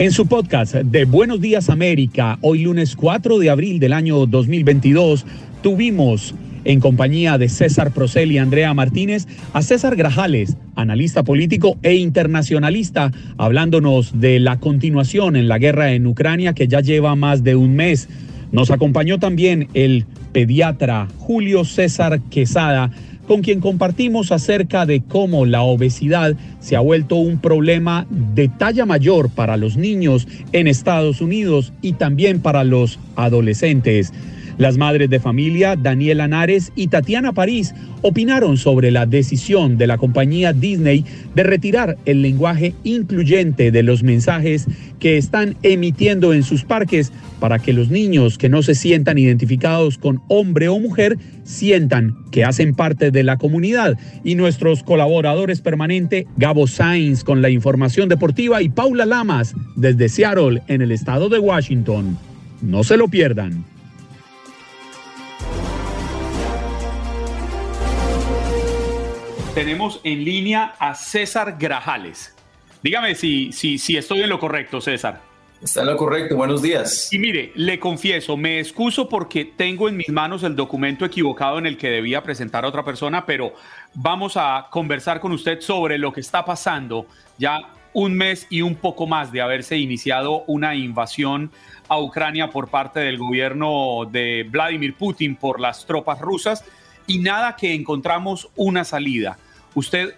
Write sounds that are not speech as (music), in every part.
En su podcast de Buenos Días América, hoy lunes 4 de abril del año 2022, tuvimos en compañía de César Procel y Andrea Martínez a César Grajales, analista político e internacionalista, hablándonos de la continuación en la guerra en Ucrania que ya lleva más de un mes. Nos acompañó también el pediatra Julio César Quesada, con quien compartimos acerca de cómo la obesidad se ha vuelto un problema de talla mayor para los niños en Estados Unidos y también para los adolescentes. Las madres de familia, Daniela Nares y Tatiana París, opinaron sobre la decisión de la compañía Disney de retirar el lenguaje incluyente de los mensajes que están emitiendo en sus parques para que los niños que no se sientan identificados con hombre o mujer sientan que hacen parte de la comunidad. Y nuestros colaboradores permanentes, Gabo Sainz con la información deportiva y Paula Lamas desde Seattle en el estado de Washington. No se lo pierdan. Tenemos en línea a César Grajales. Dígame si, si, si estoy en lo correcto, César. Está en lo correcto, buenos días. Y mire, le confieso, me excuso porque tengo en mis manos el documento equivocado en el que debía presentar a otra persona, pero vamos a conversar con usted sobre lo que está pasando ya un mes y un poco más de haberse iniciado una invasión a Ucrania por parte del gobierno de Vladimir Putin por las tropas rusas y nada que encontramos una salida. ¿Usted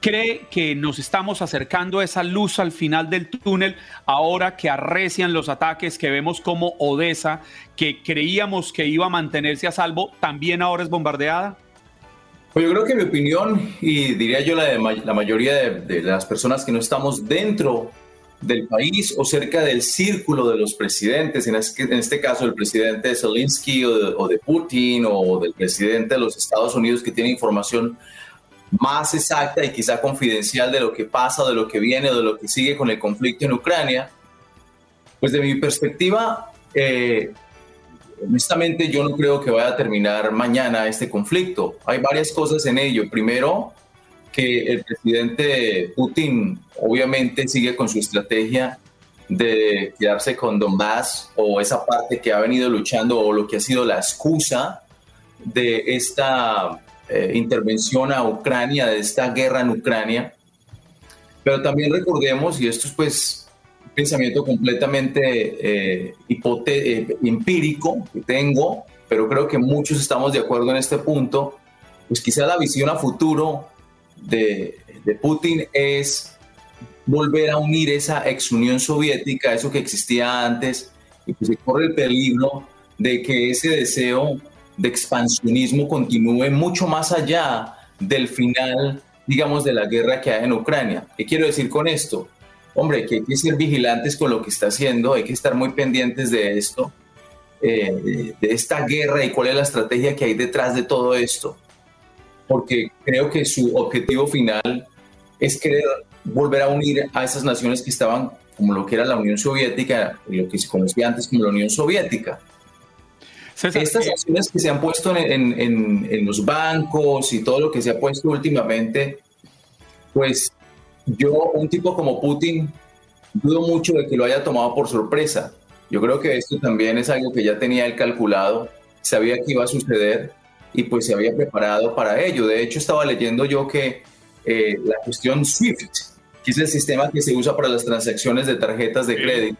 cree que nos estamos acercando a esa luz al final del túnel ahora que arrecian los ataques, que vemos como Odessa, que creíamos que iba a mantenerse a salvo, también ahora es bombardeada? Pues yo creo que mi opinión, y diría yo la de la mayoría de, las personas que no estamos dentro del país o cerca del círculo de los presidentes, en este, caso el presidente Zelensky o o de Putin o del presidente de los Estados Unidos que tiene información más exacta y quizá confidencial de lo que pasa, de lo que viene, de lo que sigue con el conflicto en Ucrania, pues de mi perspectiva, eh, honestamente yo no creo que vaya a terminar mañana este conflicto. Hay varias cosas en ello. Primero, que el presidente Putin obviamente sigue con su estrategia de quedarse con Donbass o esa parte que ha venido luchando o lo que ha sido la excusa de esta eh, intervención a Ucrania, de esta guerra en Ucrania. Pero también recordemos, y esto es pues un pensamiento completamente eh, eh, empírico que tengo, pero creo que muchos estamos de acuerdo en este punto, pues quizá la visión a futuro de, de Putin es volver a unir esa ex Unión Soviética, eso que existía antes, y pues se corre el peligro de que ese deseo de expansionismo continúe mucho más allá del final, digamos, de la guerra que hay en Ucrania. ¿Qué quiero decir con esto? Hombre, que hay que ser vigilantes con lo que está haciendo, hay que estar muy pendientes de esto, eh, de esta guerra y cuál es la estrategia que hay detrás de todo esto. Porque creo que su objetivo final es querer volver a unir a esas naciones que estaban como lo que era la Unión Soviética, lo que se conocía antes como la Unión Soviética. Estas eh, acciones que se han puesto en, los bancos y todo lo que se ha puesto últimamente, pues yo, un tipo como Putin, dudo mucho de que lo haya tomado por sorpresa. Yo creo que esto también es algo que ya tenía él calculado, sabía que iba a suceder y pues se había preparado para ello. De hecho, estaba leyendo yo que eh, la cuestión SWIFT, que es el sistema que se usa para las transacciones de tarjetas de crédito,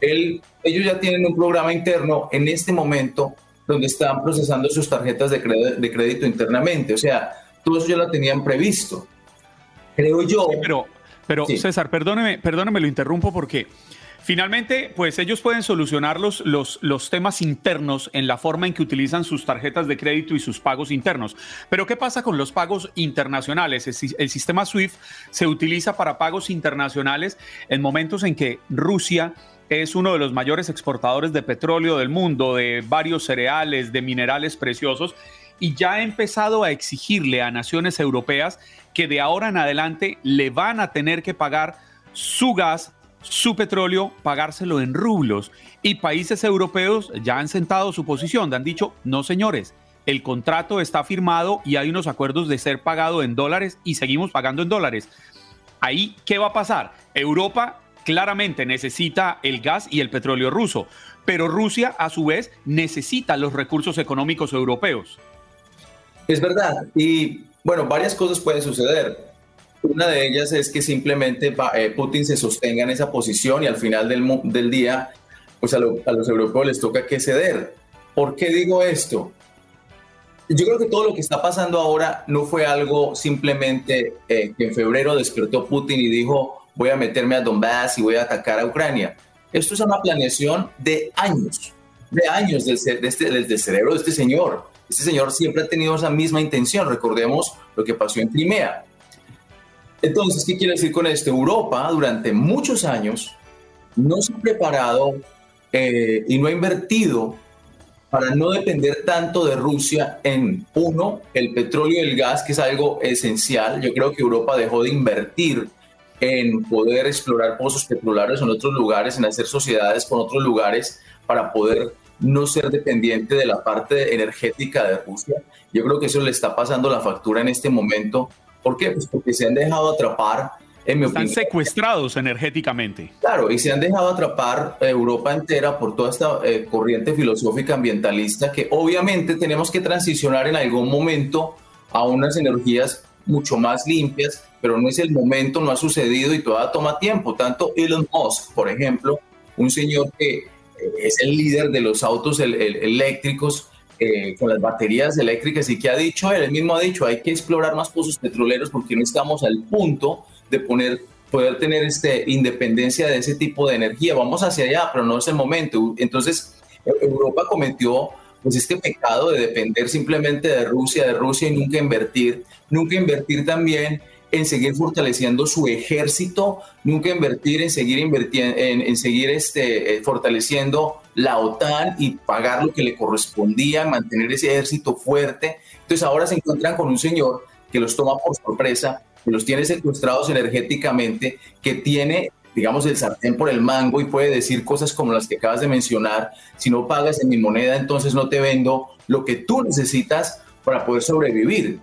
ellos ya tienen un programa interno en este momento donde están procesando sus tarjetas de crédito, de crédito internamente. O sea, todo eso ya lo tenían previsto. Creo yo. pero, pero César, perdóneme, perdóneme, lo interrumpo porque Finalmente, pues ellos pueden solucionar los, los, temas internos en la forma en que utilizan sus tarjetas de crédito y sus pagos internos. Pero ¿qué pasa con los pagos internacionales? El, sistema SWIFT se utiliza para pagos internacionales en momentos en que Rusia es uno de los mayores exportadores de petróleo del mundo, de varios cereales, de minerales preciosos, y ya ha empezado a exigirle a naciones europeas que de ahora en adelante le van a tener que pagar su gas su petróleo, pagárselo en rublos. Y países europeos ya han sentado su posición, han dicho, no señores, el contrato está firmado y hay unos acuerdos de ser pagado en dólares y seguimos pagando en dólares. Ahí, ¿qué va a pasar? Europa claramente necesita el gas y el petróleo ruso, pero Rusia a su vez necesita los recursos económicos europeos. Es verdad, y bueno, varias cosas pueden suceder. Una de ellas es que simplemente eh, Putin se sostenga en esa posición y al final del, del día, pues a, los europeos les toca que ceder. ¿Por qué digo esto? Yo creo que todo lo que está pasando ahora no fue algo simplemente eh, que en febrero despertó Putin y dijo voy a meterme a Donbass y voy a atacar a Ucrania. Esto es una planeación de años, de años desde, este, desde el cerebro de este señor. Este señor siempre ha tenido esa misma intención. Recordemos lo que pasó en Crimea. Entonces, ¿qué quiere decir con esto? Europa durante muchos años no se ha preparado eh, y no ha invertido para no depender tanto de Rusia en, uno, el petróleo y el gas, que es algo esencial. Yo creo que Europa dejó de invertir en poder explorar pozos petrolarios en otros lugares, en hacer sociedades con otros lugares para poder no ser dependiente de la parte energética de Rusia. Yo creo que eso le está pasando la factura en este momento ¿Por qué? Pues porque se han dejado atrapar, en mi Están secuestrados energéticamente. Claro, y se han dejado atrapar Europa entera por toda esta eh, corriente filosófica ambientalista que obviamente tenemos que transicionar en algún momento a unas energías mucho más limpias, pero no es el momento, no ha sucedido y todavía toma tiempo. Tanto Elon Musk, por ejemplo, un señor que eh, es el líder de los autos eléctricos, eh, con las baterías eléctricas y que ha dicho él, mismo ha dicho, hay que explorar más pozos petroleros porque no estamos al punto de poner, poder tener este, independencia de ese tipo de energía. Vamos hacia allá, pero no es el momento. Entonces, e-, Europa cometió pues este pecado de depender simplemente de Rusia, de Rusia y nunca invertir, nunca invertir también en seguir fortaleciendo su ejército, nunca invertir en seguir invirtiendo, en, seguir este, eh, fortaleciendo la OTAN y pagar lo que le correspondía, mantener ese ejército fuerte. Entonces ahora se encuentran con un señor que los toma por sorpresa, que los tiene secuestrados energéticamente, que tiene digamos, el sartén por el mango y puede decir cosas como las que acabas de mencionar, si no pagas en mi moneda, entonces no te vendo lo que tú necesitas para poder sobrevivir.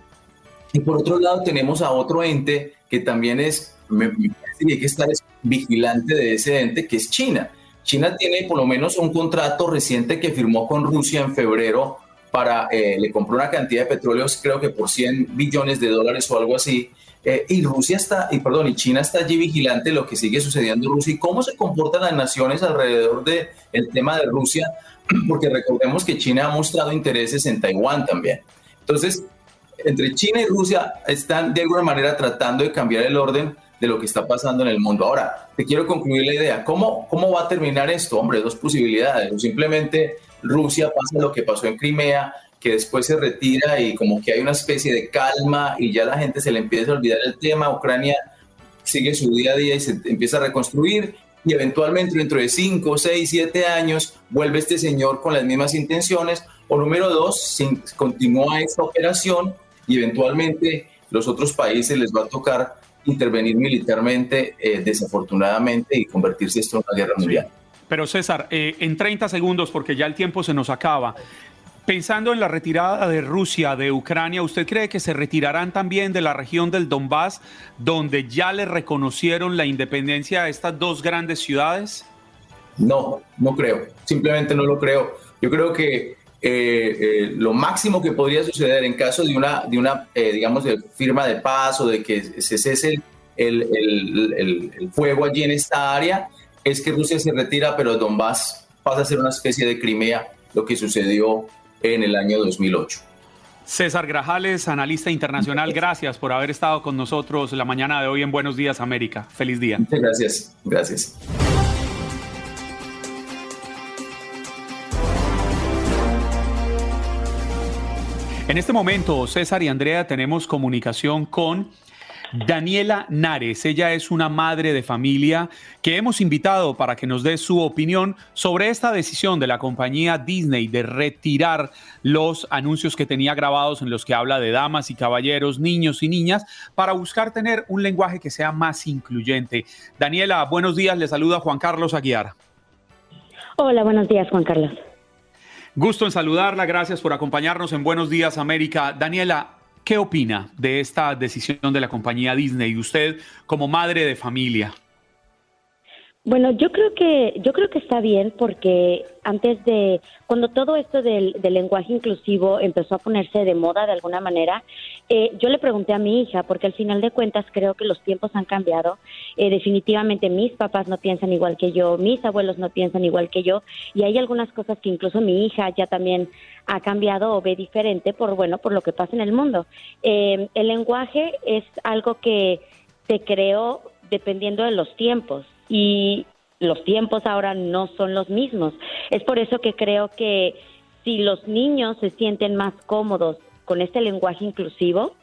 Y por otro lado tenemos a otro ente que también es, me, parece que hay que estar vigilante de ese ente, que es China. China tiene por lo menos un contrato reciente que firmó con Rusia en febrero para, eh, le compró una cantidad de petróleo, creo que por 100 billones de dólares o algo así, eh, y Rusia está, y perdón, y China está allí vigilante lo que sigue sucediendo en Rusia. Y cómo se comportan las naciones alrededor del el tema de Rusia, (clears throat) porque recordemos que China ha mostrado intereses en Taiwán también. Entonces, entre China y Rusia están de alguna manera tratando de cambiar el orden de lo que está pasando en el mundo. Ahora, te quiero concluir la idea. ¿Cómo, cómo va a terminar esto? Hombre, dos posibilidades. O simplemente Rusia pasa lo que pasó en Crimea, que después se retira y como que hay una especie de calma y ya la gente se le empieza a olvidar el tema. Ucrania sigue su día a día y se empieza a reconstruir y eventualmente dentro de 5, 6, 7 años vuelve este señor con las mismas intenciones. O número dos, continúa esta operación y eventualmente los otros países les va a tocar intervenir militarmente eh, desafortunadamente y convertirse esto en una guerra mundial. Pero César, eh, en 30 segundos, porque ya el tiempo se nos acaba, pensando en la retirada de Rusia de Ucrania, ¿usted cree que se retirarán también de la región del Donbass, donde ya le reconocieron la independencia a estas dos grandes ciudades? No, no creo, simplemente no lo creo. Yo creo que eh, eh, lo máximo que podría suceder en caso de una, de una eh, digamos, de firma de paz o de que se cese el, el, el, fuego allí en esta área es que Rusia se retira, pero Donbass pasa a ser una especie de Crimea, lo que sucedió en el año 2008. César Grajales, analista internacional, gracias por haber estado con nosotros la mañana de hoy en Buenos Días América. Feliz día. Muchas gracias. Gracias. En este momento, César y Andrea, tenemos comunicación con Daniela Nares. Ella es una madre de familia que hemos invitado para que nos dé su opinión sobre esta decisión de la compañía Disney de retirar los anuncios que tenía grabados en los que habla de damas y caballeros, niños y niñas, para buscar tener un lenguaje que sea más incluyente. Daniela, buenos días. Le saluda Juan Carlos Aguiar. Hola, buenos días, Juan Carlos. Gusto en saludarla. Gracias por acompañarnos en Buenos Días, América. Daniela, ¿Qué opina de esta decisión de la compañía Disney? Usted como madre de familia. Bueno, yo creo que yo creo que está bien porque antes de cuando todo esto del, lenguaje inclusivo empezó a ponerse de moda de alguna manera, eh, yo le pregunté a mi hija porque al final de cuentas creo que los tiempos han cambiado. Eh, definitivamente mis papás no piensan igual que yo, mis abuelos no piensan igual que yo y hay algunas cosas que incluso mi hija ya también ha cambiado o ve diferente por bueno por lo que pasa en el mundo. Eh, el lenguaje es algo que se creó dependiendo de los tiempos y los tiempos ahora no son los mismos. Es por eso que creo que si los niños se sienten más cómodos con este lenguaje inclusivo,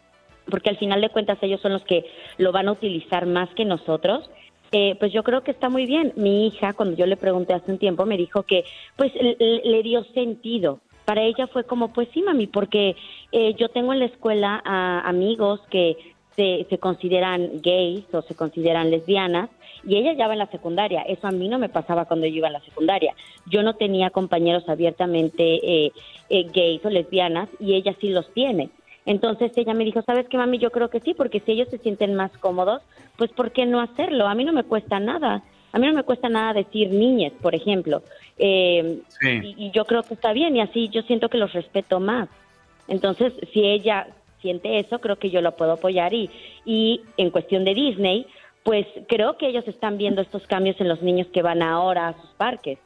porque al final de cuentas ellos son los que lo van a utilizar más que nosotros, eh, pues yo creo que está muy bien. Mi hija, cuando yo le pregunté hace un tiempo, me dijo que pues le, dio sentido. Para ella fue como, pues sí, mami, porque eh, yo tengo en la escuela amigos que se, se consideran gays o se consideran lesbianas y ella ya va en la secundaria. Eso a mí no me pasaba cuando yo iba en la secundaria. Yo no tenía compañeros abiertamente eh, eh, gays o lesbianas y ella sí los tiene. Entonces ella me dijo, ¿sabes qué, mami? Yo creo que sí, porque si ellos se sienten más cómodos, pues ¿por qué no hacerlo? A mí no me cuesta nada. A mí no me cuesta nada decir niñas, por ejemplo. Eh, y, y, yo creo que está bien y así yo siento que los respeto más. Entonces, si ella siente eso, creo que yo lo puedo apoyar. Y, y en cuestión de Disney, pues creo que ellos están viendo estos cambios en los niños que van ahora a sus parques.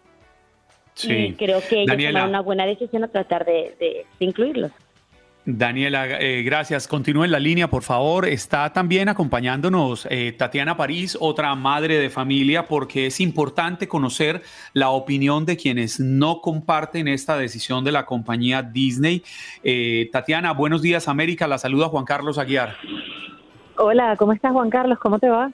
Sí. Y creo que ellos toman una buena decisión a tratar de, incluirlos. Daniela, eh, gracias. Continúe en la línea, por favor. Está también acompañándonos eh, Tatiana París, otra madre de familia, porque es importante conocer la opinión de quienes no comparten esta decisión de la compañía Disney. Eh, Tatiana, buenos días, América. La saluda Juan Carlos Aguiar. Hola, ¿cómo estás, Juan Carlos? ¿Cómo te va?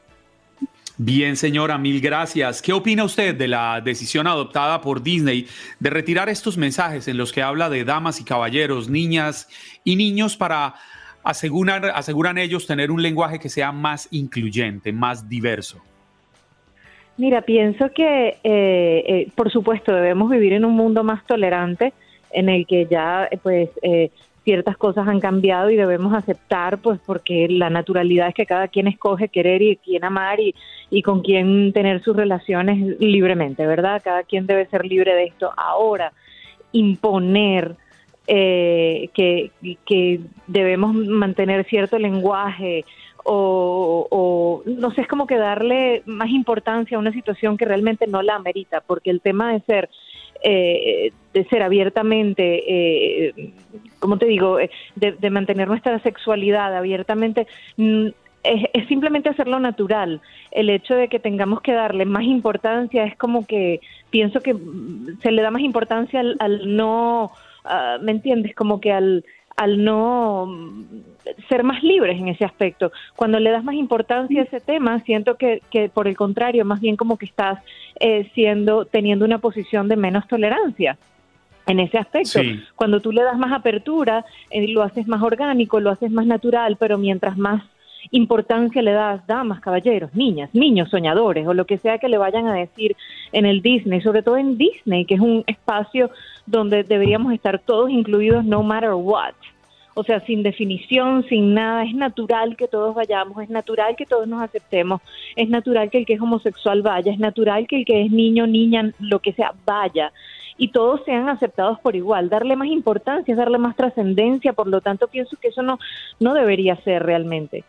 Bien, señora, mil gracias. ¿Qué opina usted de la decisión adoptada por Disney de retirar estos mensajes en los que habla de damas y caballeros, niñas y niños para asegurar, aseguran ellos tener un lenguaje que sea más incluyente, más diverso? Mira, pienso que, eh, eh, por supuesto, debemos vivir en un mundo más tolerante en el que ya pues eh, ciertas cosas han cambiado y debemos aceptar, pues porque la naturalidad es que cada quien escoge querer y quién amar y, y con quién tener sus relaciones libremente, ¿verdad? Cada quien debe ser libre de esto. Ahora, imponer eh, que, que debemos mantener cierto lenguaje o, o, no sé, es como que darle más importancia a una situación que realmente no la amerita, porque el tema de ser eh, de ser abiertamente, eh, como te digo, eh, de, mantener nuestra sexualidad abiertamente, mm, es, simplemente hacerlo natural. El hecho de que tengamos que darle más importancia es como que pienso que se le da más importancia al, no, ah, ¿me entiendes? Como que al al no ser más libres en ese aspecto. Cuando le das más importancia a ese tema, siento que, que por el contrario, más bien como que estás eh, siendo, teniendo una posición de menos tolerancia en ese aspecto. Cuando tú le das más apertura, eh, lo haces más orgánico, lo haces más natural, pero mientras más importancia le das, damas, caballeros, niñas, niños soñadores o lo que sea que le vayan a decir en el Disney, sobre todo en Disney, que es un espacio donde deberíamos estar todos incluidos no matter what. O sea, sin definición, sin nada, es natural que todos vayamos, es natural que todos nos aceptemos, es natural que el que es homosexual vaya, es natural que el que es niño, niña, lo que sea, vaya y todos sean aceptados por igual. Darle más importancia, darle más trascendencia, por lo tanto pienso que eso no, no debería ser realmente.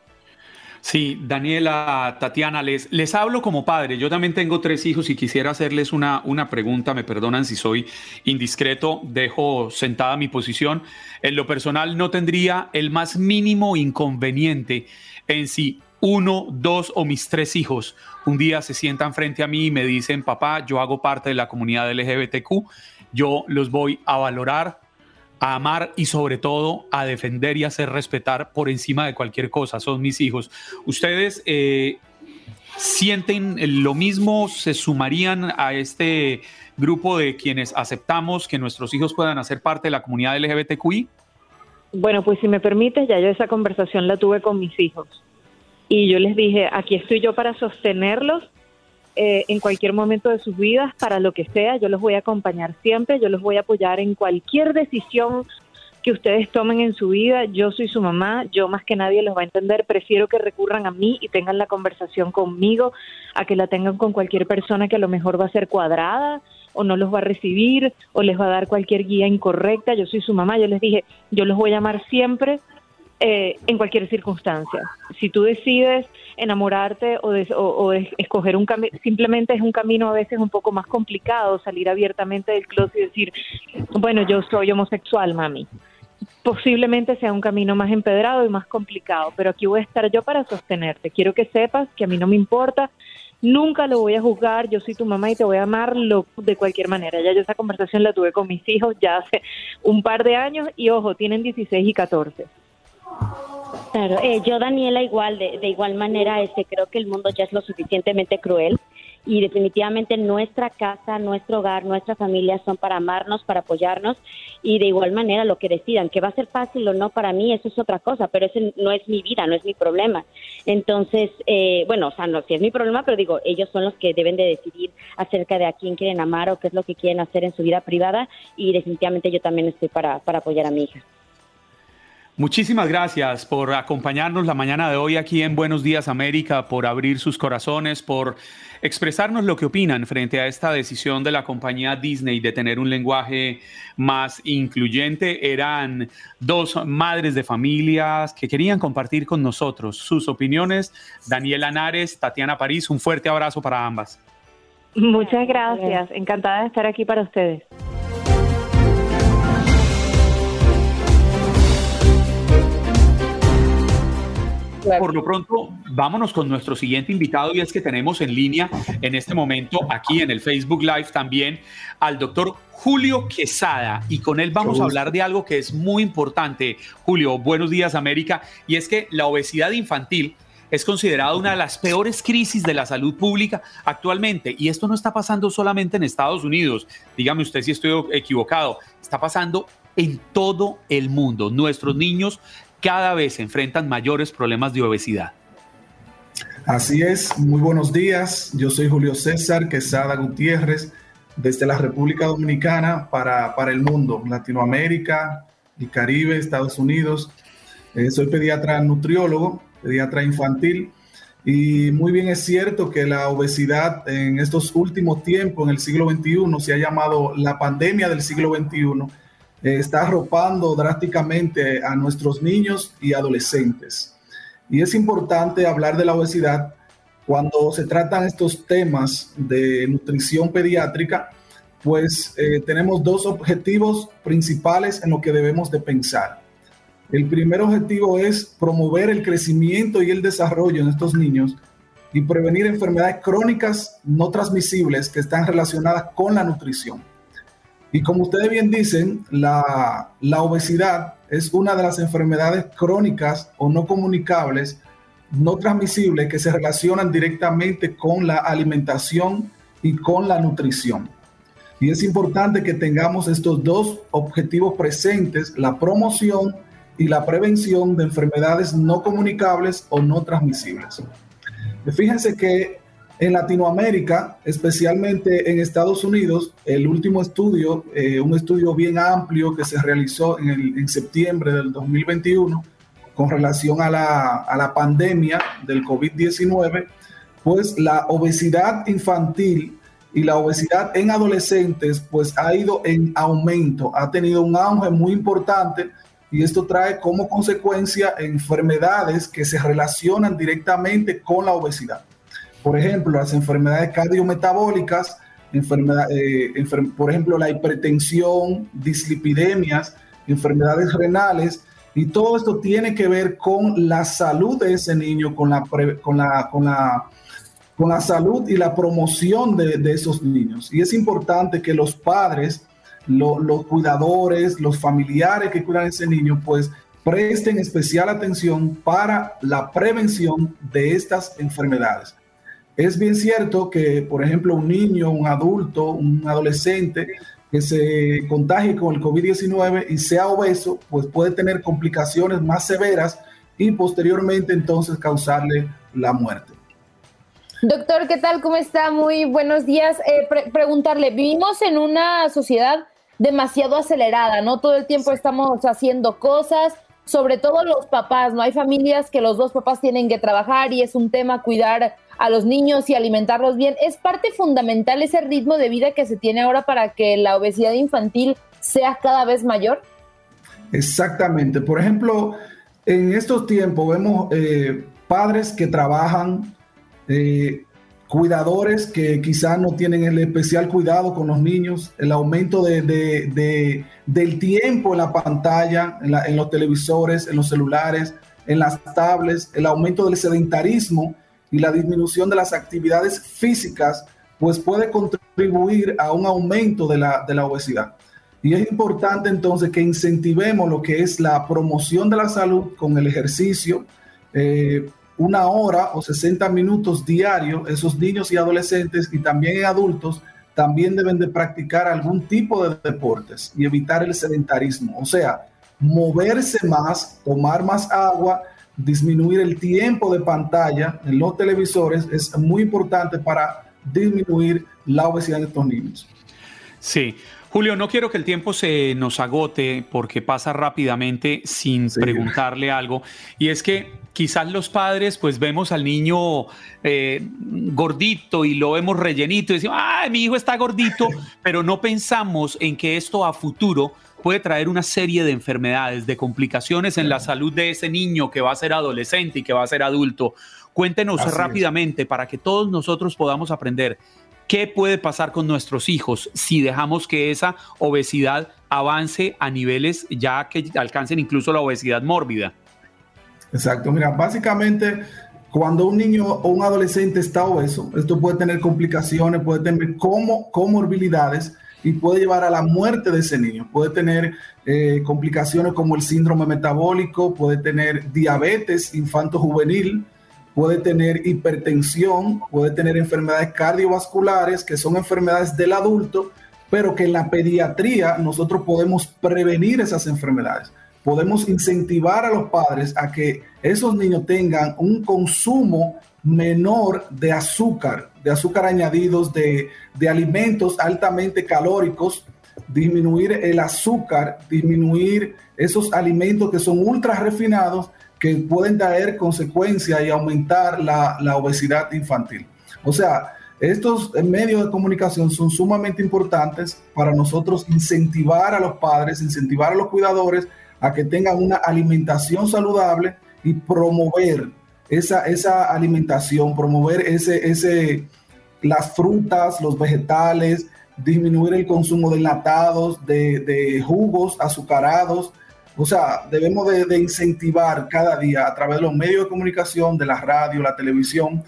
Sí, Daniela, Tatiana, les, les hablo como padre. Yo también tengo tres hijos y quisiera hacerles una, una pregunta. Me perdonan si soy indiscreto, dejo sentada mi posición. En lo personal no tendría el más mínimo inconveniente en si uno, dos o mis tres hijos un día se sientan frente a mí y me dicen, papá, yo hago parte de la comunidad LGBTQ, yo los voy a valorar, a amar y sobre todo a defender y hacer respetar por encima de cualquier cosa. Son mis hijos. ¿Ustedes eh, sienten lo mismo? ¿Se sumarían a este grupo de quienes aceptamos que nuestros hijos puedan hacer parte de la comunidad LGBTQI? Bueno, pues si me permites, ya yo esa conversación la tuve con mis hijos. Y yo les dije, aquí estoy yo para sostenerlos eh, en cualquier momento de sus vidas, para lo que sea, yo los voy a acompañar siempre, yo los voy a apoyar en cualquier decisión que ustedes tomen en su vida. Yo soy su mamá, yo más que nadie los va a entender, prefiero que recurran a mí y tengan la conversación conmigo, a que la tengan con cualquier persona que a lo mejor va a ser cuadrada o no los va a recibir o les va a dar cualquier guía incorrecta. Yo soy su mamá, yo les dije, yo los voy a amar siempre eh, en cualquier circunstancia. Si tú decides enamorarte o, o, escoger un camino, simplemente es un camino a veces un poco más complicado salir abiertamente del closet y decir, bueno, yo soy homosexual, mami. Posiblemente sea un camino más empedrado y más complicado, pero aquí voy a estar yo para sostenerte. Quiero que sepas que a mí no me importa, nunca lo voy a juzgar, yo soy tu mamá y te voy a amar de cualquier manera. Ya yo esa conversación la tuve con mis hijos ya hace un par de años y ojo, tienen 16 y 14. Claro, eh, yo Daniela igual, de, de, igual manera, este, creo que el mundo ya es lo suficientemente cruel y definitivamente nuestra casa, nuestro hogar, nuestra familia son para amarnos, para apoyarnos y de igual manera lo que decidan, que va a ser fácil o no para mí, eso es otra cosa, pero ese no es mi vida, no es mi problema. Entonces, eh, bueno, o sea, no, sí es mi problema, pero digo, ellos son los que deben de decidir acerca de a quién quieren amar o qué es lo que quieren hacer en su vida privada y definitivamente yo también estoy para, para apoyar a mi hija. Muchísimas gracias por acompañarnos la mañana de hoy aquí en Buenos Días América, por abrir sus corazones, por expresarnos lo que opinan frente a esta decisión de la compañía Disney de tener un lenguaje más incluyente. Eran dos madres de familias que querían compartir con nosotros sus opiniones. Daniela Nares, Tatiana París, un fuerte abrazo para ambas. Muchas gracias, encantada de estar aquí para ustedes. Por lo pronto, vámonos con nuestro siguiente invitado y es que tenemos en línea en este momento, aquí en el Facebook Live también, al doctor Julio Quesada y con él vamos a hablar de algo que es muy importante. Julio, buenos días América, y es que la obesidad infantil es considerada una de las peores crisis de la salud pública actualmente. Y esto no está pasando solamente en Estados Unidos. Dígame usted si estoy equivocado. Está pasando en todo el mundo. Nuestros niños cada vez enfrentan mayores problemas de obesidad. Así es, muy buenos días. Yo soy Julio César Quesada Gutiérrez, desde la República Dominicana para, para el mundo, Latinoamérica, y Caribe, Estados Unidos. Eh, soy pediatra nutriólogo, pediatra infantil. Y muy bien es cierto que la obesidad en estos últimos tiempos, en el siglo XXI, se ha llamado la pandemia del siglo XXI eh, está arropando drásticamente a nuestros niños y adolescentes. Y es importante hablar de la obesidad cuando se tratan estos temas de nutrición pediátrica, pues eh, tenemos dos objetivos principales en lo que debemos de pensar. El primer objetivo es promover el crecimiento y el desarrollo en estos niños y prevenir enfermedades crónicas no transmisibles que están relacionadas con la nutrición. Y como ustedes bien dicen, la, obesidad es una de las enfermedades crónicas o no comunicables, no transmisibles, que se relacionan directamente con la alimentación y con la nutrición. Y es importante que tengamos estos dos objetivos presentes, la promoción y la prevención de enfermedades no comunicables o no transmisibles. Fíjense que en Latinoamérica, especialmente en Estados Unidos, el último estudio, eh, un estudio bien amplio que se realizó en, septiembre del 2021 con relación a la, a la pandemia del COVID-19, pues la obesidad infantil y la obesidad en adolescentes pues ha ido en aumento, ha tenido un auge muy importante y esto trae como consecuencia enfermedades que se relacionan directamente con la obesidad. Por ejemplo, las enfermedades cardiometabólicas, enfermedad, eh, por ejemplo, la hipertensión, dislipidemias, enfermedades renales, y todo esto tiene que ver con la salud de ese niño, con la, con la, con la, con la salud y la promoción de, de esos niños. Y es importante que los padres, los cuidadores, los familiares que cuidan a ese niño, pues presten especial atención para la prevención de estas enfermedades. Es bien cierto que, por ejemplo, un niño, un adulto, un adolescente que se contagie con el COVID-19 y sea obeso, pues puede tener complicaciones más severas y posteriormente entonces causarle la muerte. Doctor, ¿qué tal? ¿Cómo está? Muy buenos días. Eh, preguntarle, vivimos en una sociedad demasiado acelerada, ¿no? Todo el tiempo estamos haciendo cosas, sobre todo los papás, ¿no? Hay familias que los dos papás tienen que trabajar y es un tema cuidar a los niños y alimentarlos bien. Es parte fundamental ese ritmo de vida que se tiene ahora para que la obesidad infantil sea cada vez mayor. Exactamente. Por ejemplo, en estos tiempos vemos eh, padres que trabajan, eh, cuidadores que quizás no tienen el especial cuidado con los niños, el aumento de, del tiempo en la pantalla, en, los televisores, en los celulares, en las tablets, el aumento del sedentarismo y la disminución de las actividades físicas, pues puede contribuir a un aumento de la, de la obesidad. Y es importante entonces que incentivemos lo que es la promoción de la salud con el ejercicio, eh, una hora o 60 minutos diarios, esos niños y adolescentes y también adultos también deben de practicar algún tipo de deportes y evitar el sedentarismo, o sea, moverse más, tomar más agua disminuir el tiempo de pantalla en los televisores es muy importante para disminuir la obesidad de estos niños. Sí. Julio, no quiero que el tiempo se nos agote porque pasa rápidamente sin preguntarle algo. Y es que quizás los padres pues vemos al niño eh, gordito y lo vemos rellenito y decimos, ah, mi hijo está gordito, (laughs) pero no pensamos en que esto a futuro puede traer una serie de enfermedades, de complicaciones en la salud de ese niño que va a ser adolescente y que va a ser adulto. Cuéntenos rápidamente para que todos nosotros podamos aprender qué puede pasar con nuestros hijos si dejamos que esa obesidad avance a niveles ya que alcancen incluso la obesidad mórbida. Exacto, mira, básicamente cuando un niño o un adolescente está obeso, esto puede tener complicaciones, puede tener como comorbilidades y puede llevar a la muerte de ese niño. Puede tener eh, complicaciones como el síndrome metabólico, puede tener diabetes infanto-juvenil, puede tener hipertensión, puede tener enfermedades cardiovasculares, que son enfermedades del adulto, pero que en la pediatría nosotros podemos prevenir esas enfermedades. Podemos incentivar a los padres a que esos niños tengan un consumo menor de azúcar, de azúcar añadidos, de, alimentos altamente calóricos, disminuir el azúcar, disminuir esos alimentos que son ultra refinados que pueden traer consecuencias y aumentar la, la obesidad infantil. O sea, estos medios de comunicación son sumamente importantes para nosotros incentivar a los padres, incentivar a los cuidadores a que tengan una alimentación saludable y promover esa, esa alimentación, promover ese, ese, las frutas, los vegetales, disminuir el consumo de enlatados, de, jugos azucarados. O sea, debemos de, incentivar cada día a través de los medios de comunicación, de la radio, la televisión,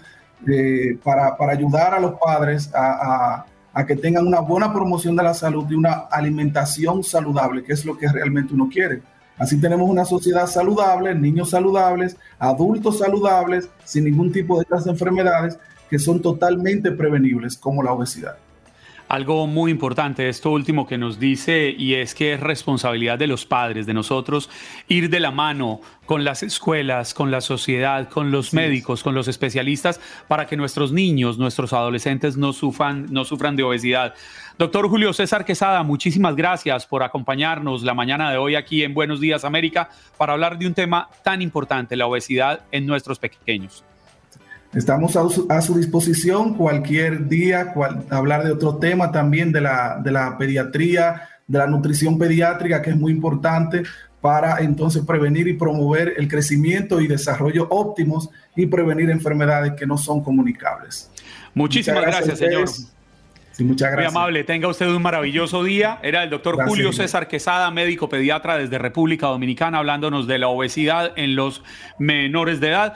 eh, para, ayudar a los padres a, a, que tengan una buena promoción de la salud y una alimentación saludable, que es lo que realmente uno quiere. Así tenemos una sociedad saludable, niños saludables, adultos saludables, sin ningún tipo de estas enfermedades que son totalmente prevenibles, como la obesidad. Algo muy importante, esto último que nos dice, y es que es responsabilidad de los padres, de nosotros, ir de la mano con las escuelas, con la sociedad, con los médicos, con los especialistas, para que nuestros niños, nuestros adolescentes no sufran, no sufran de obesidad. Doctor Julio César Quesada, muchísimas gracias por acompañarnos la mañana de hoy aquí en Buenos Días América para hablar de un tema tan importante, la obesidad en nuestros pequeños. Estamos a su, disposición cualquier día, hablar de otro tema también de la, de la pediatría, de la nutrición pediátrica, que es muy importante para entonces prevenir y promover el crecimiento y desarrollo óptimos y prevenir enfermedades que no son comunicables. Muchísimas gracias, señor. Sí, muchas gracias. Muy amable, tenga usted un maravilloso día. Era el doctor Julio César Quesada, médico pediatra desde República Dominicana, hablándonos de la obesidad en los menores de edad.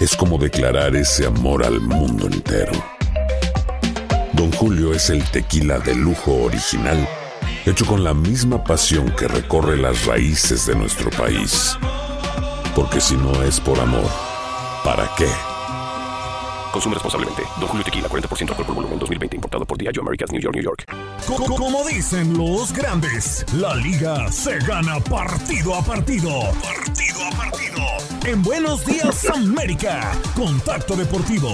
es como declarar ese amor al mundo entero. Don Julio es el tequila de lujo original, hecho con la misma pasión que recorre las raíces de nuestro país. Porque si no es por amor, ¿para qué? Consume responsablemente. Don Julio Tequila, 40% alcohol por volumen, 2020. Importado por Diageo Americas, New York, New York. Como dicen los grandes, la liga se gana partido a partido. Partido a partido. En Buenos Días, América. Contacto Deportivo.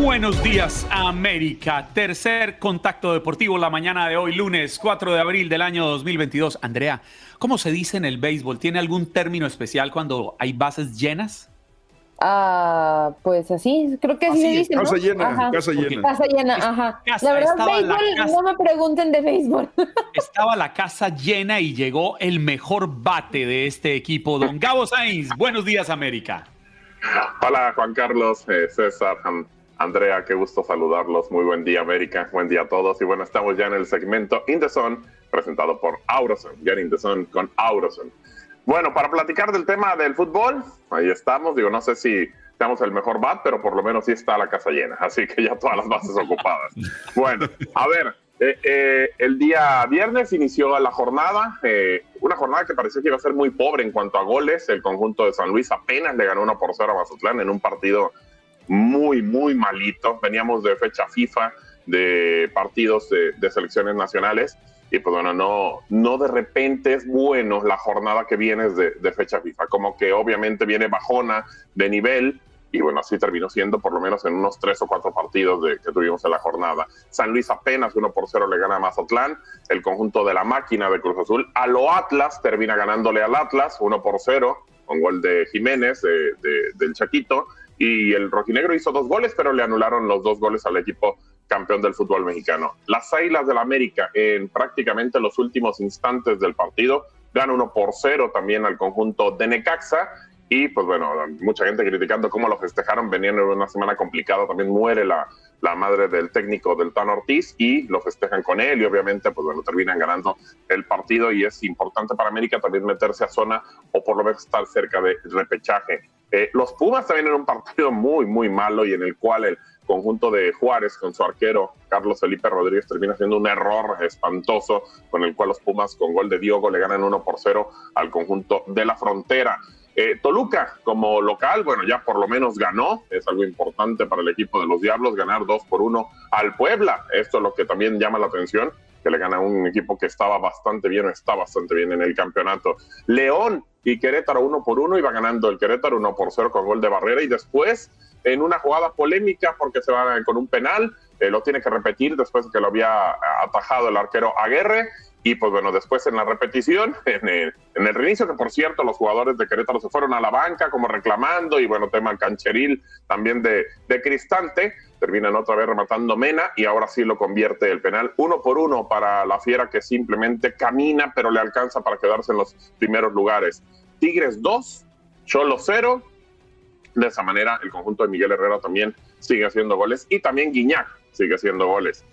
Buenos días, América. Tercer contacto deportivo la mañana de hoy, lunes 4 de abril del año 2022. Andrea, ¿cómo se dice en el béisbol? ¿Tiene algún término especial cuando hay bases llenas? Ah, pues así, creo que así, se dice. Casa llena, casa llena. Casa llena, ajá. la verdad, béisbol, no me pregunten de béisbol. (laughs) Estaba la casa llena y llegó el mejor bate de este equipo, don Gabo Sainz. Buenos días, América. Hola, Juan Carlos, eh, César, Andrea, qué gusto saludarlos. Muy buen día, América. Buen día a todos. Y bueno, estamos ya en el segmento In the Zone, presentado por Auroson. Get in the Zone con Auroson. Bueno, para platicar del tema del fútbol, ahí estamos. Digo, no sé si tenemos el mejor bat, pero por lo menos sí está la casa llena. (laughs) Así que ya todas las bases ocupadas. (laughs) Bueno, a ver, eh, eh, el día viernes inició la jornada, eh, una jornada que parecía que iba a ser muy pobre en cuanto a goles. El conjunto de San Luis apenas le ganó 1 por 0 a Mazatlán en un partido muy, muy malito. Veníamos de fecha FIFA, de partidos de, selecciones nacionales. Y pues bueno, no, no de repente es bueno la jornada que viene de, de fecha FIFA. Como que obviamente viene bajona de nivel, y bueno, así terminó siendo por lo menos en unos tres o cuatro partidos de, que tuvimos en la jornada. San Luis apenas 1 por 0 le gana a Mazatlán, el conjunto de la máquina de Cruz Azul. A lo Atlas termina ganándole al Atlas 1 por 0 con gol de Jiménez del Chaquito y el rojinegro hizo dos goles, pero le anularon los dos goles al equipo campeón del fútbol mexicano. Las Águilas del América en prácticamente los últimos instantes del partido gana uno por cero también al conjunto de Necaxa. Y pues bueno, mucha gente criticando cómo lo festejaron, venían en una semana complicada, también muere la, la madre del técnico del Tan Ortiz y lo festejan con él. Y obviamente pues bueno, terminan ganando el partido. Y es importante para América también meterse a zona o por lo menos estar cerca de repechaje. Eh, los Pumas también en un partido muy, muy malo y en el cual el conjunto de Juárez con su arquero Carlos Felipe Rodríguez termina haciendo un error espantoso con el cual los Pumas con gol de Diogo le ganan 1 por 0 al conjunto de la frontera. Eh, Toluca como local, bueno, ya por lo menos ganó, es algo importante para el equipo de los Diablos, ganar 2 por 1 al Puebla. Esto es lo que también llama la atención, que le gana un equipo que estaba bastante bien o está bastante bien en el campeonato. León y Querétaro 1 por 1 iba ganando el Querétaro 1 por 0 con gol de Barrera y después en una jugada polémica porque se va con un penal, eh, lo tiene que repetir después de que lo había atajado el arquero Aguerre y pues bueno, después en la repetición, (laughs) en el, en el, reinicio, que por cierto los jugadores de Querétaro se fueron a la banca como reclamando, y bueno, tema cancheril también de, de Cristante, terminan otra vez rematando Mena y ahora sí lo convierte el penal uno por uno para la fiera que simplemente camina, pero le alcanza para quedarse en los primeros lugares. Tigres 2, Cholo 0. De esa manera, el conjunto de Miguel Herrera también sigue haciendo goles y también Guiñac sigue haciendo goles.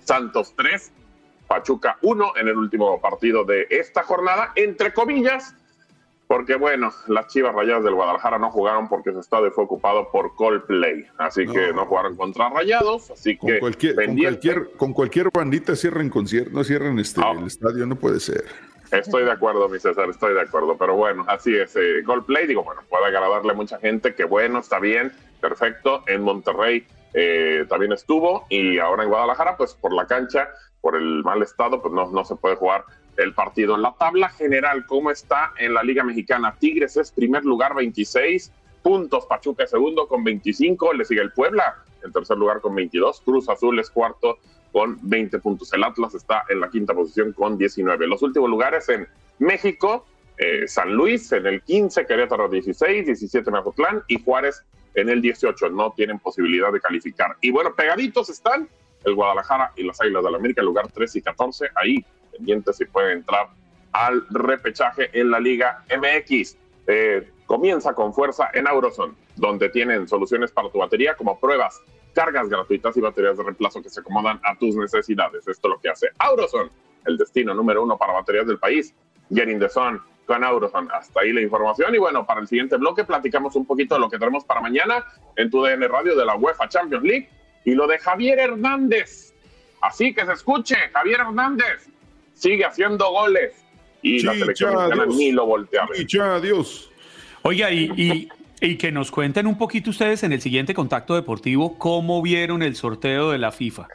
Santos 3, Pachuca 1 en el último partido de esta jornada, entre comillas, porque bueno, las Chivas Rayadas del Guadalajara no jugaron porque su estadio fue ocupado por Coldplay, así que no jugaron contra Rayados, así con que cualquier, con cualquier, con cualquier bandita cierren concierto, no cierren este, el estadio, no puede ser. Estoy de acuerdo, mi César, estoy de acuerdo, pero bueno, así es. Eh, Coldplay, digo, bueno, puede agradarle a mucha gente, que bueno, está bien, perfecto. En Monterrey eh, también estuvo y ahora en Guadalajara, pues por la cancha, por el mal estado, pues no, no se puede jugar el partido. En la tabla general, ¿cómo está en la Liga Mexicana? Tigres es primer lugar, 26 puntos, Pachuca segundo con 25, le sigue el Puebla en tercer lugar con 22, Cruz Azul es cuarto con 20 puntos, el Atlas está en la quinta posición con 19. Los últimos lugares en México, eh, San Luis en el 15, Querétaro 16, 17 Mazatlán y Juárez en el 18. No tienen posibilidad de calificar. Y bueno, pegaditos están el Guadalajara y las Águilas del la América, lugar 13 y 14. Ahí pendientes si pueden entrar al repechaje en la Liga MX. Eh, comienza con fuerza en Auroson, donde tienen soluciones para tu batería como pruebas, cargas gratuitas y baterías de reemplazo que se acomodan a tus necesidades. Esto es lo que hace Auroson, el destino número uno para baterías del país. Getting the Sun con Auroson. Hasta ahí la información. Y bueno, para el siguiente bloque platicamos un poquito de lo que tenemos para mañana en tu DN Radio de la UEFA Champions League y lo de Javier Hernández. Así que se escuche, Javier Hernández sigue haciendo goles y la selección ni lo voltea a adiós. Oiga, y, y que nos cuenten un poquito ustedes en el siguiente contacto deportivo cómo vieron el sorteo de la FIFA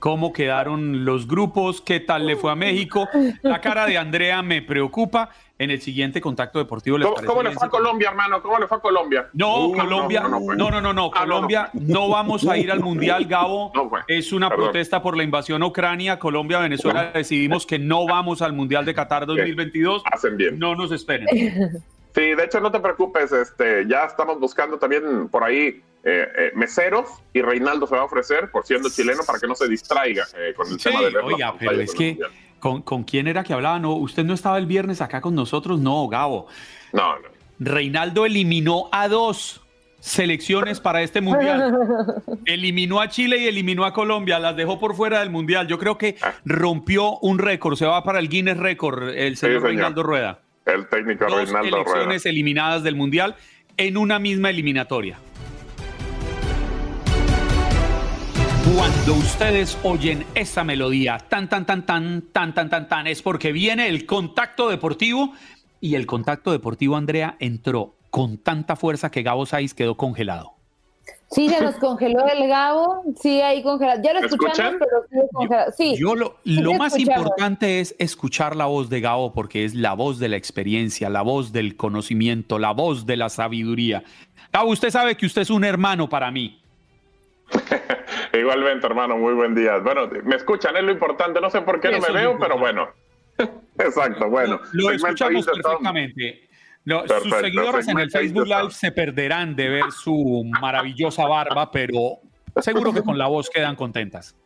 cómo quedaron los grupos, qué tal le fue a México. La cara de Andrea me preocupa. En el siguiente contacto deportivo ¿Cómo, ¿cómo le fue a Colombia, hermano? ¿Cómo le fue a Colombia? No, Colombia, no, no, no, no, Colombia, no, vamos a ir al Mundial, Gabo. (laughs) es una protesta por la invasión a Ucrania. Colombia, Venezuela, decidimos que no vamos al Mundial de Qatar 2022. Hacen bien. No nos esperen. (laughs) Sí, de hecho, no te preocupes, este, ya estamos buscando también por ahí eh, eh, meseros y Reinaldo se va a ofrecer por siendo chileno para que no se distraiga eh, con el tema de Oiga, pero es que ¿con, ¿con, quién era que hablaba? No, usted no estaba el viernes acá con nosotros, no, Gabo. No, no. Reinaldo eliminó a dos selecciones para este mundial. (laughs) Eliminó a Chile y eliminó a Colombia, las dejó por fuera del mundial. Yo creo que ah. rompió un récord, se va para el Guinness Record el señor Reinaldo Rueda. El técnico Dos Reinaldo selecciones eliminadas del mundial en una misma eliminatoria. Cuando ustedes oyen esa melodía tan, tan, tan, tan, tan, tan, tan, tan, es porque viene el contacto deportivo y el contacto deportivo, Andrea, entró con tanta fuerza que Gabo Saiz quedó congelado. Sí, se nos congeló el Gabo, sí, ahí congelado. Ya lo escuchamos, pero sí congelado. Sí, yo lo, lo más importante es escuchar la voz de Gabo porque es la voz de la experiencia, la voz del conocimiento, la voz de la sabiduría. Gabo, usted sabe que usted es un hermano para mí. (laughs) Igualmente, hermano, muy buen día. Bueno, me escuchan, es lo importante. No sé por qué no me veo, pero bueno. (laughs) Exacto, bueno. Lo, escuchamos perfectamente. Sus seguidores en el Facebook Live se perderán de ver su maravillosa barba, pero seguro que con la voz quedan contentas.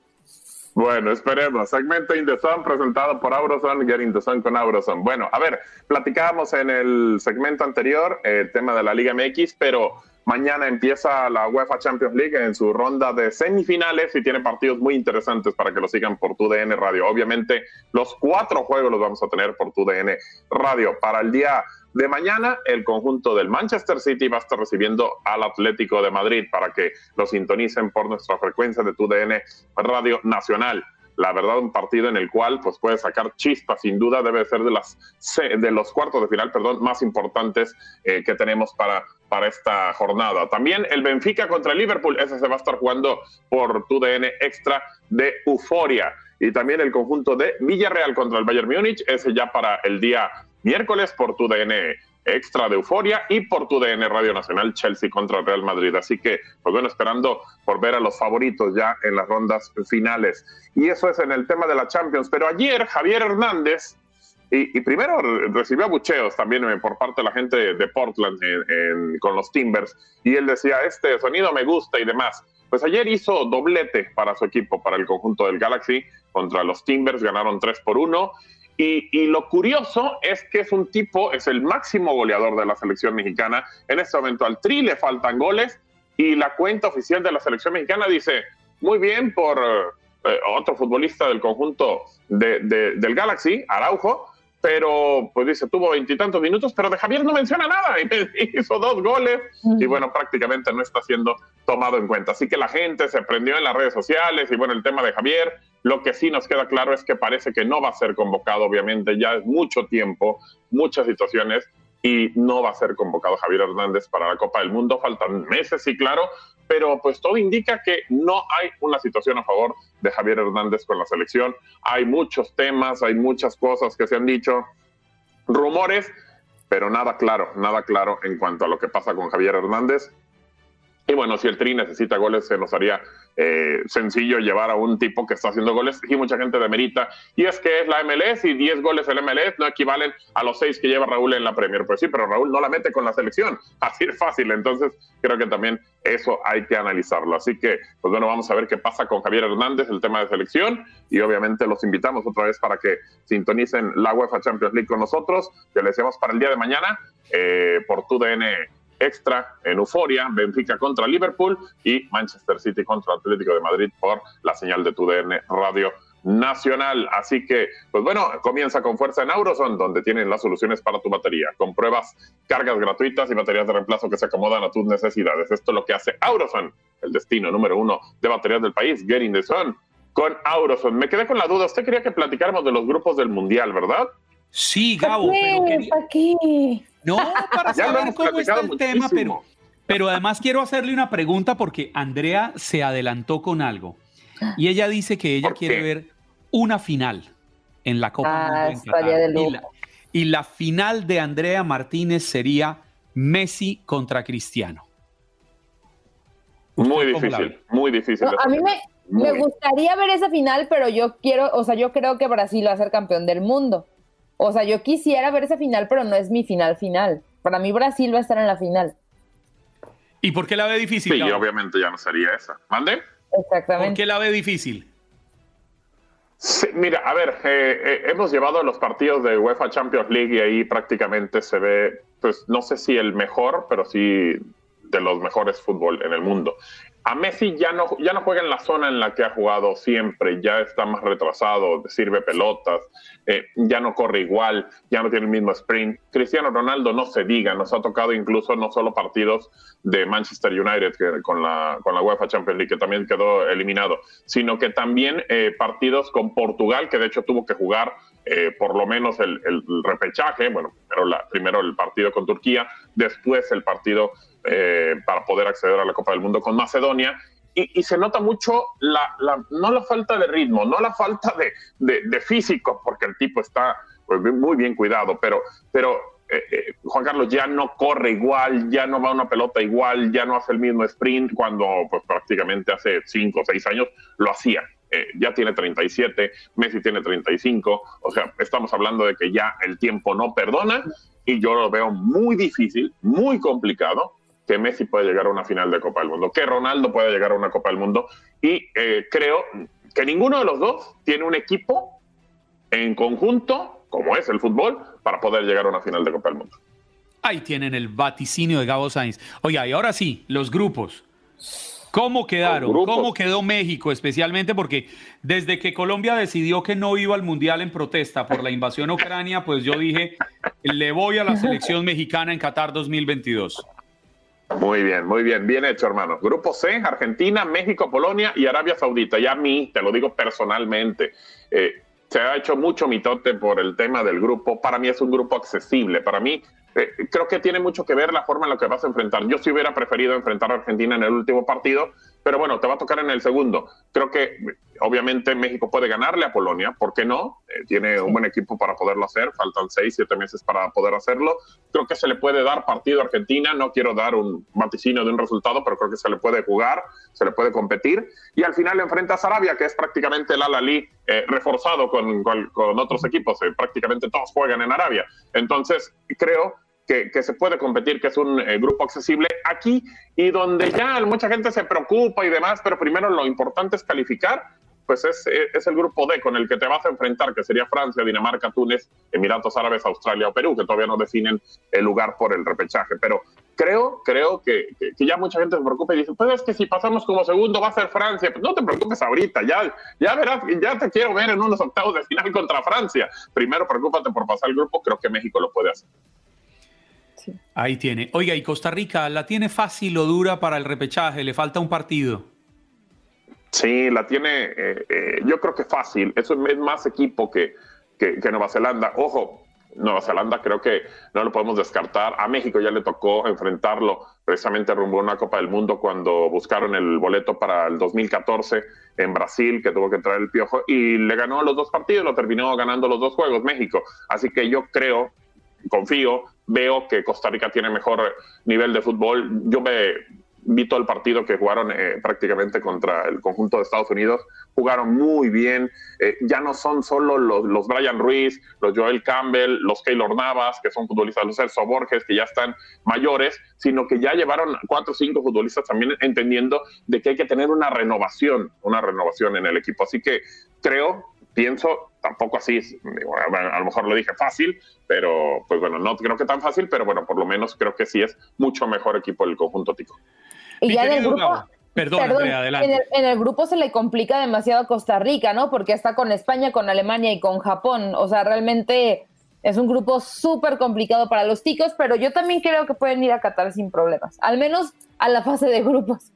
Bueno, esperemos. Segmento In presentado por Auroson, Get In con Auroson. Bueno, a ver, platicábamos en el segmento anterior el tema de la Liga MX, pero Mañana empieza la UEFA Champions League en su ronda de semifinales y tiene partidos muy interesantes para que lo sigan por tu DN Radio. Obviamente, los cuatro juegos los vamos a tener por tu DN Radio. Para el día de mañana, el conjunto del Manchester City va a estar recibiendo al Atlético de Madrid para que lo sintonicen por nuestra frecuencia de tu DN Radio Nacional. La verdad un partido en el cual pues puede sacar chispas sin duda debe ser de las de los cuartos de final perdón más importantes eh, que tenemos para para esta jornada. También el Benfica contra el Liverpool ese se va a estar jugando por tu DN extra de euforia. Y también el conjunto de Villarreal contra el Bayern Múnich ese ya para el día miércoles por tu DN extra de euforia y por tu DN Radio Nacional Chelsea contra Real Madrid. Así que, pues bueno, esperando por ver a los favoritos ya en las rondas finales. Y eso es en el tema de la Champions. Pero ayer Javier Hernández, y, primero recibió abucheos también eh, por parte de la gente de, Portland con los Timbers, y él decía, este sonido me gusta y demás. Pues ayer hizo doblete para su equipo, para el conjunto del Galaxy, contra los Timbers, ganaron 3 por 1 y, lo curioso es que es un tipo, es el máximo goleador de la selección mexicana. En este momento al Tri le faltan goles y la cuenta oficial de la selección mexicana dice, muy bien por eh, otro futbolista del conjunto del Galaxy, Araujo, pero pues dice, tuvo veintitantos minutos, pero de Javier no menciona nada, (laughs) y hizo dos goles y bueno, prácticamente no está siendo tomado en cuenta. Así que la gente se prendió en las redes sociales y bueno, el tema de Javier, lo que sí nos queda claro es que parece que no va a ser convocado, obviamente, ya es mucho tiempo, muchas situaciones y no va a ser convocado Javier Hernández para la Copa del Mundo, faltan meses, sí, claro, pero pues todo indica que no hay una situación a favor de Javier Hernández con la selección. Hay muchos temas, hay muchas cosas que se han dicho, rumores, pero nada claro, nada claro en cuanto a lo que pasa con Javier Hernández. Y bueno, si el Tri necesita goles, se nos haría eh, sencillo llevar a un tipo que está haciendo goles y mucha gente demerita. Y es que es la MLS y 10 goles en la MLS no equivalen a los 6 que lleva Raúl en la Premier. Pues sí, pero Raúl no la mete con la selección. (laughs) Así es fácil. Entonces, creo que también eso hay que analizarlo. Así que, pues bueno, vamos a ver qué pasa con Javier Hernández, el tema de selección. Y obviamente los invitamos otra vez para que sintonicen la UEFA Champions League con nosotros, que les decimos para el día de mañana eh, por TUDN extra en Euforia, Benfica contra Liverpool y Manchester City contra Atlético de Madrid por la señal de TUDN Radio Nacional. Así que, pues bueno, comienza con fuerza en Auroson, donde tienen las soluciones para tu batería, con pruebas, cargas gratuitas y baterías de reemplazo que se acomodan a tus necesidades. Esto es lo que hace Auroson, el destino número uno de baterías del país, Getting the Sun, con Auroson. Me quedé con la duda, usted quería que platicáramos de los grupos del Mundial, ¿verdad? Sí, Gabo, pero ¿Para qué? No, (laughs) para saber cómo está el tema, pero, pero además quiero hacerle una pregunta porque Andrea se adelantó con algo. Y ella dice que ella quiere ver una final en la Copa Ah, Mundo en estaría Qatar. de Y la, y la final de Andrea Martínez sería Messi contra Cristiano. Muy difícil, muy difícil. No, a mí me, me gustaría ver esa final, pero yo quiero, o sea, yo creo que Brasil va a ser campeón del mundo. O sea, yo quisiera ver esa final, pero no es mi final final. Para mí Brasil va a estar en la final. ¿Y por qué la ve difícil? Sí, obviamente ya no sería esa. ¿Mande? ¿Por Exactamente. qué la ve difícil? Sí, mira, a ver, eh, eh, hemos llevado los partidos de UEFA Champions League y ahí prácticamente se ve, pues no sé si el mejor, pero sí de los mejores fútbol en el mundo. A Messi ya no, ya no juega en la zona en la que ha jugado siempre, ya está más retrasado, sirve pelotas, eh, ya no corre igual, ya no tiene el mismo sprint. Cristiano Ronaldo no se diga, nos ha tocado incluso no solo partidos de Manchester United con, la, con la UEFA Champions League, que también quedó eliminado, sino que también eh, partidos con Portugal, que de hecho tuvo que jugar eh, por lo menos el, el repechaje, bueno, primero, la- primero el partido con Turquía, después el partido eh, para poder acceder a la Copa del Mundo con Macedonia. Y, y se nota mucho la, la- no la falta de ritmo, no la falta de, de- de físico, porque el tipo está pues, muy bien cuidado, pero, pero eh, eh, Juan Carlos ya no corre igual, ya no va una pelota igual, ya no hace el mismo sprint cuando pues, prácticamente hace 5 o 6 años lo hacía. Eh, ya tiene 37, Messi tiene 35, o sea, estamos hablando de que ya el tiempo no perdona y yo lo veo muy difícil, muy complicado que Messi pueda llegar a una final de Copa del Mundo, que Ronaldo pueda llegar a una Copa del Mundo y eh, creo que ninguno de los dos tiene un equipo en conjunto, como es el fútbol, para poder llegar a una final de Copa del Mundo. Ahí tienen el vaticinio de Gabo Sainz. Oiga, y ahora sí, los grupos. ¿Cómo quedaron? ¿Cómo quedó México especialmente? Porque desde que Colombia decidió que no iba al Mundial en protesta por la invasión a Ucrania, pues yo dije, le voy a la selección mexicana en Qatar 2022. Muy bien, muy bien, bien hecho, hermano. Grupo C, Argentina, México, Polonia y Arabia Saudita. Ya a mí, te lo digo personalmente, eh, se ha hecho mucho mitote por el tema del grupo. Para mí es un grupo accesible. Para mí, eh, creo que tiene mucho que ver la forma en la que vas a enfrentar. Yo sí hubiera preferido enfrentar a Argentina en el último partido, pero bueno, te va a tocar en el segundo. Creo que obviamente México puede ganarle a Polonia, ¿por qué no? Eh, tiene un buen equipo para poderlo hacer, faltan seis, siete meses para poder hacerlo. Creo que se le puede dar partido a Argentina, no quiero dar un vaticinio de un resultado, pero creo que se le puede jugar, se le puede competir. Y al final enfrenta a Sarabia, que es prácticamente el Al-Ali eh, reforzado con, con- con otros equipos, eh, prácticamente todos juegan en Arabia. Entonces, creo que, se puede competir, que es un eh, grupo accesible aquí y donde ya mucha gente se preocupa y demás, pero primero lo importante es calificar, pues es, eh, es el grupo D con el que te vas a enfrentar, que sería Francia, Dinamarca, Túnez, Emiratos Árabes, Australia o Perú, que todavía no definen el lugar por el repechaje. Pero creo, creo que, que- que ya mucha gente se preocupa y dice, pues es que si pasamos como segundo va a ser Francia. Pues no te preocupes ahorita, ya, ya verás, ya te quiero ver en unos octavos de final contra Francia. Primero preocúpate por pasar el grupo, creo que México lo puede hacer. Ahí tiene. Oiga, ¿y Costa Rica la tiene fácil o dura para el repechaje? Le falta un partido. Sí, la tiene, eh, eh, yo creo que fácil. Eso es más equipo que, que, que Nueva Zelanda. Ojo, Nueva Zelanda creo que no lo podemos descartar. A México ya le tocó enfrentarlo precisamente rumbo a una Copa del Mundo cuando buscaron el boleto para el 2014 en Brasil, que tuvo que traer el piojo, y le ganó los dos partidos, lo terminó ganando los dos juegos México. Así que yo creo, confío, veo que Costa Rica tiene mejor nivel de fútbol. Yo me vi todo el partido que jugaron eh, prácticamente contra el conjunto de Estados Unidos, jugaron muy bien, eh, ya no son solo los, los, Brian Ruiz, los Joel Campbell, los Keylor Navas, que son futbolistas, los Celso Borges, que ya están mayores, sino que ya llevaron cuatro o cinco futbolistas también entendiendo de que hay que tener una renovación, una renovación en el equipo. Así que creo, pienso, tampoco así, a lo mejor lo dije fácil, pero pues bueno, no creo que tan fácil, pero bueno, por lo menos creo que sí es mucho mejor equipo el conjunto Tico. Y ya en el grupo, Perdón, adelante. En el, grupo se le complica demasiado a Costa Rica, ¿no? Porque está con España, con Alemania y con Japón. O sea, realmente es un grupo súper complicado para los ticos, pero yo también creo que pueden ir a Qatar sin problemas, al menos a la fase de grupos.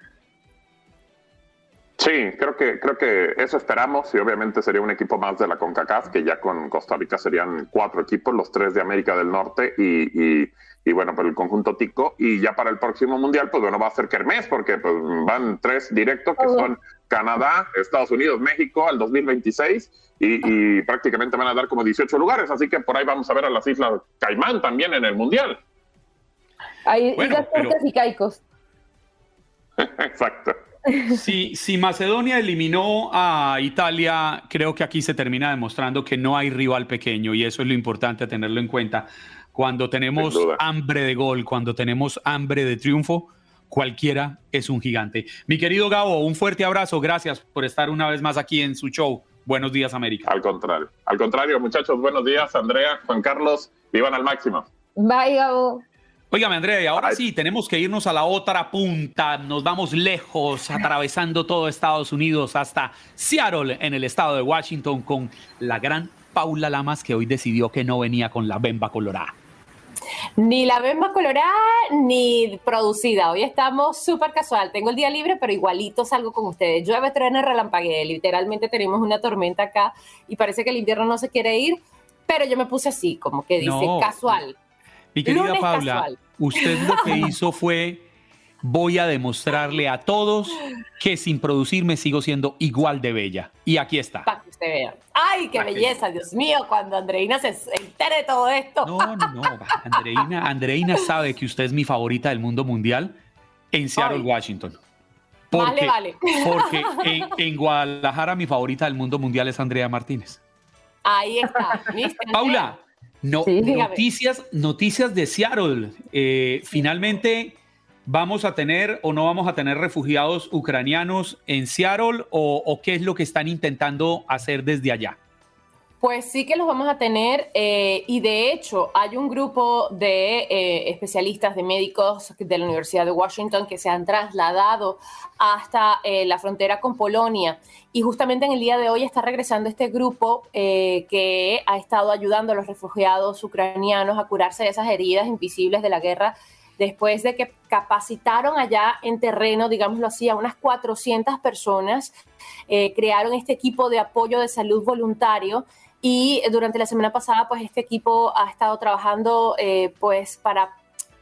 Sí, creo que, creo que eso esperamos y obviamente sería un equipo más de la CONCACAF, que ya con Costa Rica serían cuatro equipos, los tres de América del Norte y, y y bueno, por el conjunto tico. Y ya para el próximo mundial, pues bueno, va a ser Kermés, porque pues, van tres directos que son Canadá, Estados Unidos, México al 2026 y, prácticamente van a dar como 18 lugares. Así que por ahí vamos a ver a las Islas Caimán también en el mundial. Hay Islas y Caicos. (laughs) Exacto. Si, si, Macedonia eliminó a Italia, creo que aquí se termina demostrando que no hay rival pequeño y eso es lo importante tenerlo en cuenta. Cuando tenemos hambre de gol, cuando tenemos hambre de triunfo, cualquiera es un gigante. Mi querido Gabo, un fuerte abrazo. Gracias por estar una vez más aquí en su show. Buenos días, América. Al contrario, al contrario, muchachos, buenos días, Andrea, Juan Carlos, vivan al máximo. Bye, Gabo. Óigame, Andrea, y ahora sí, tenemos que irnos a la otra punta. Nos vamos lejos, atravesando todo Estados Unidos hasta Seattle, en el estado de Washington, con la gran Paula Lamas, que hoy decidió que no venía con la bemba colorada. Ni la bemba colorada ni producida. Hoy estamos súper casual. Tengo el día libre, pero igualito salgo con ustedes. Llueve, truena, relampaguee. Literalmente tenemos una tormenta acá y parece que el invierno no se quiere ir, pero yo me puse así, como que dice casual. Mi querida Paula, usted lo que (laughs) hizo fue voy a demostrarle a todos que sin producirme sigo siendo igual de bella. Y aquí está. Para que usted vea. ¡Ay, qué belleza! Dios mío, cuando Andreina se entere de todo esto. No, no, no. (laughs) Andreina, Andreina sabe que usted es mi favorita del mundo mundial en Seattle, Washington. vale, vale. (laughs) Porque en, Guadalajara mi favorita del mundo mundial es Andrea Martínez. Ahí está. Paula, no, noticias, noticias de Seattle. Eh, finalmente ¿Vamos a tener o no vamos a tener refugiados ucranianos en Seattle o, qué es lo que están intentando hacer desde allá? Pues sí que los vamos a tener eh, y de hecho hay un grupo de eh, especialistas, de médicos de la Universidad de Washington que se han trasladado hasta eh, la frontera con Polonia. Y justamente en el día de hoy está regresando este grupo que ha estado ayudando a los refugiados ucranianos a curarse de esas heridas invisibles de la guerra después de que capacitaron allá en terreno, digámoslo así, a unas 400 personas, crearon este equipo de apoyo de salud voluntario y durante la semana pasada, pues este equipo ha estado trabajando eh, pues para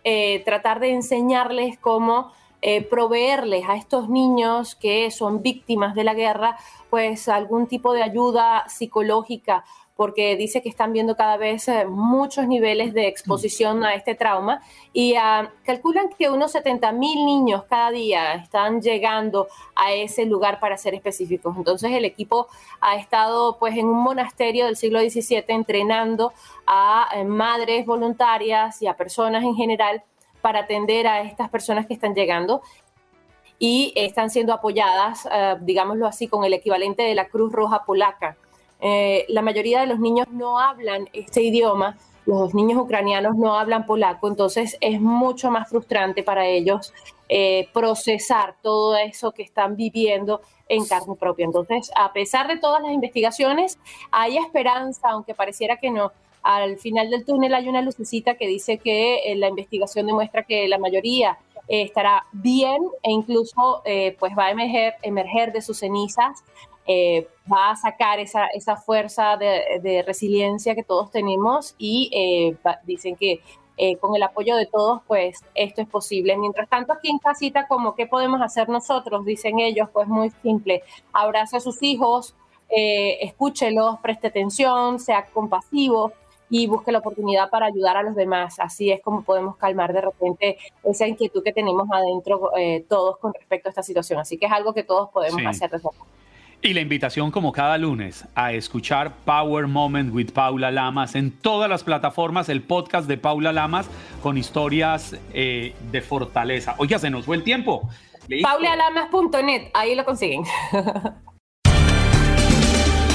eh, tratar de enseñarles cómo proveerles a estos niños que son víctimas de la guerra, pues algún tipo de ayuda psicológica porque dice que están viendo cada vez eh, muchos niveles de exposición a este trauma y ah, calculan que unos 70 mil niños cada día están llegando a ese lugar para ser específicos. Entonces el equipo ha estado pues en un monasterio del siglo XVII entrenando a eh, madres voluntarias y a personas en general para atender a estas personas que están llegando y están siendo apoyadas, eh, digámoslo así, con el equivalente de la Cruz Roja Polaca eh, la mayoría de los niños no hablan este idioma, los niños ucranianos no hablan polaco, entonces es mucho más frustrante para ellos eh, procesar todo eso que están viviendo en carne propia. Entonces, a pesar de todas las investigaciones, hay esperanza, aunque pareciera que no. Al final del túnel hay una lucecita que dice que eh, la investigación demuestra que la mayoría estará bien e incluso pues va a emerger, emerger de sus cenizas eh, va a sacar esa, esa fuerza de, resiliencia que todos tenemos y eh, dicen que eh, con el apoyo de todos, pues esto es posible. Mientras tanto, aquí en casita, como qué podemos hacer nosotros, dicen ellos, pues muy simple, abrace a sus hijos, escúchelos, preste atención, sea compasivo y busque la oportunidad para ayudar a los demás. Así es como podemos calmar de repente esa inquietud que tenemos adentro todos con respecto a esta situación. Así que es algo que todos podemos hacer desde y la invitación como cada lunes a escuchar Power Moment with Paula Lamas en todas las plataformas, el podcast de Paula Lamas con historias eh, de fortaleza. Oiga, se nos fue el tiempo. Paulalamas.net, ahí lo consiguen. (laughs)